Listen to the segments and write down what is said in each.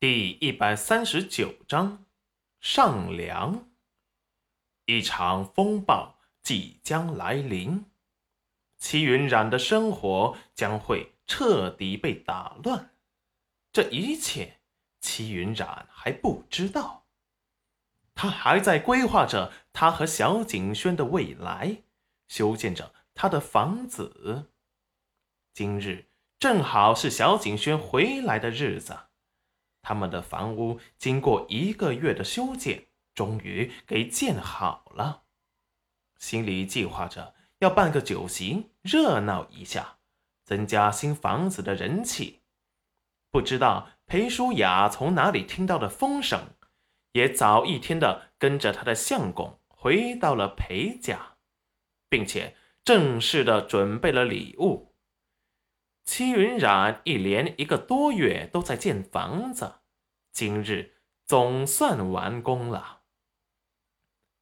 第一百三十九章上梁。一场风暴即将来临，齐云染的生活将会彻底被打乱。这一切，齐云染还不知道。他还在规划着他和小景轩的未来，修建着他的房子。今日正好是小景轩回来的日子。他们的房屋经过一个月的修建，终于给建好了。心里计划着要办个酒席，热闹一下，增加新房子的人气。不知道裴淑雅从哪里听到的风声，也早一天的跟着他的相公回到了裴家，并且正式的准备了礼物。戚云染一连一个多月都在建房子，今日总算完工了。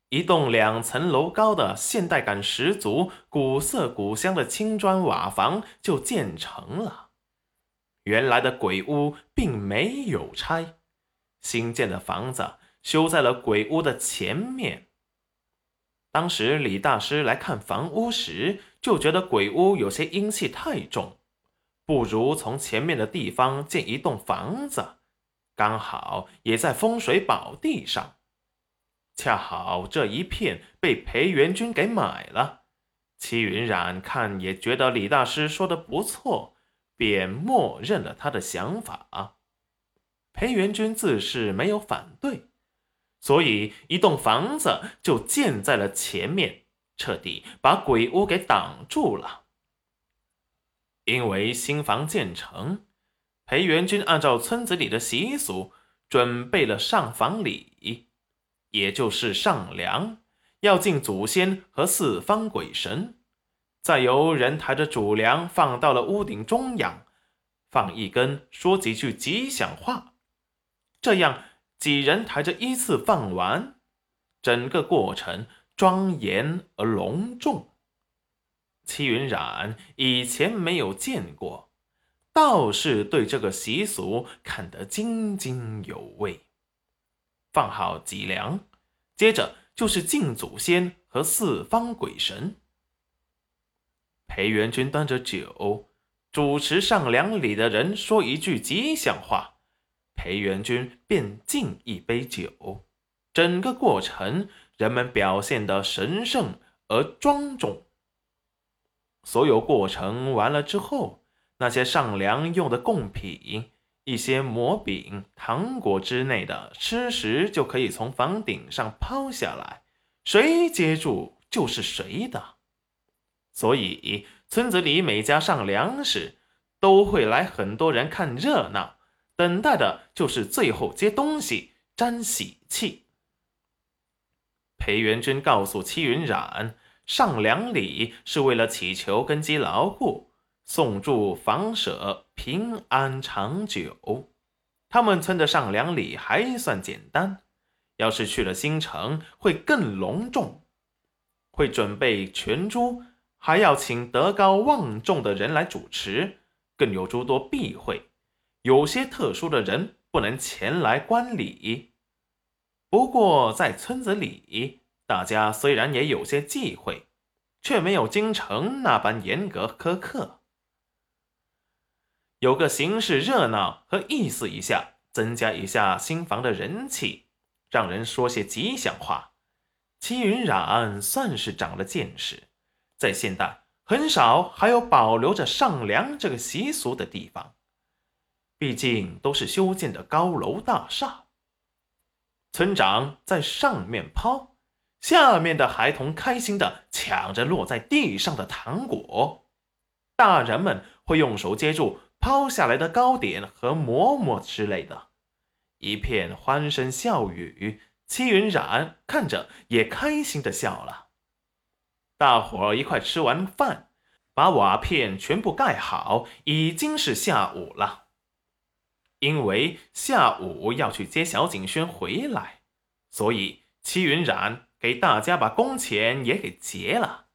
一栋两层楼高的现代感十足、古色古香的青砖瓦房就建成了。原来的鬼屋并没有拆，新建的房子修在了鬼屋的前面。当时李大师来看房屋时，就觉得鬼屋有些阴气太重。不如从前面的地方建一栋房子，刚好也在风水宝地上。恰好这一片被裴元君给买了。齐云染看也觉得李大师说的不错，便默认了他的想法。裴元君自是没有反对，所以一栋房子就建在了前面，彻底把鬼屋给挡住了。因为新房建成，裴元君按照村子里的习俗准备了上房礼，也就是上梁，要敬祖先和四方鬼神，再由人抬着主梁放到了屋顶中央，放一根，说几句吉祥话，这样几人抬着依次放完，整个过程庄严而隆重。戚云染以前没有见过，倒是对这个习俗看得津津有味。放好脊梁，接着就是敬祖先和四方鬼神。裴元君端着酒，主持上梁礼的人说一句吉祥话，裴元君便敬一杯酒。整个过程，人们表现得神圣而庄重。所有过程完了之后，那些上梁用的贡品，一些馍饼、糖果之类的吃食，就可以从房顶上抛下来，谁接住就是谁的。所以村子里每家上梁时，都会来很多人看热闹，等待的就是最后接东西沾喜气。裴元君告诉戚云染。上梁礼是为了祈求根基牢固，送祝房舍平安长久。他们村的上梁礼还算简单，要是去了新城会更隆重，会准备全猪，还要请德高望重的人来主持，更有诸多避讳，有些特殊的人不能前来观礼。不过在村子里。大家虽然也有些忌讳，却没有京城那般严格苛刻。有个形式热闹和意思一下，增加一下新房的人气，让人说些吉祥话。齐云染算是长了见识，在现代很少还有保留着上梁这个习俗的地方，毕竟都是修建的高楼大厦。村长在上面抛。下面的孩童开心的抢着落在地上的糖果，大人们会用手接住抛下来的糕点和馍馍之类的，一片欢声笑语。戚云染看着也开心的笑了。大伙儿一块吃完饭，把瓦片全部盖好，已经是下午了。因为下午要去接小景轩回来，所以戚云染。给大家把工钱也给结了，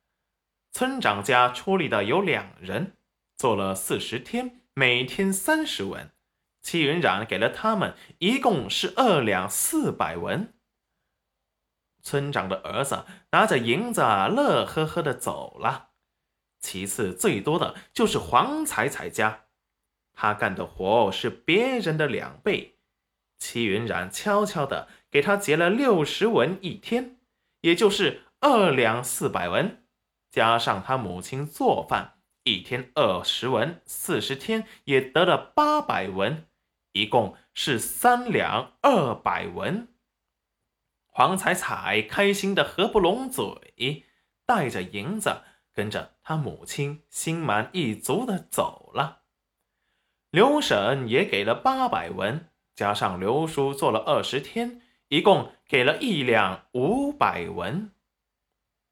村长家出力的有两人，做了四十天，每天三十文，戚云染给了他们一共是二两四百文。村长的儿子拿着银子，乐呵呵的走了。其次最多的就是黄彩彩家，他干的活是别人的两倍。戚云染悄悄的给他结了六十文一天，也就是二两四百文，加上他母亲做饭，一天二十文，四十天也得了八百文。一共是三两二百文。黄彩彩开心的合不拢嘴，带着银子跟着他母亲心满意足的走了。刘婶也给了八百文，加上刘叔做了二十天，一共给了一两五百文。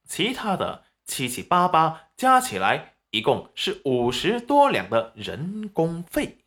其他的七七八八加起来，一共是五十多两的人工费。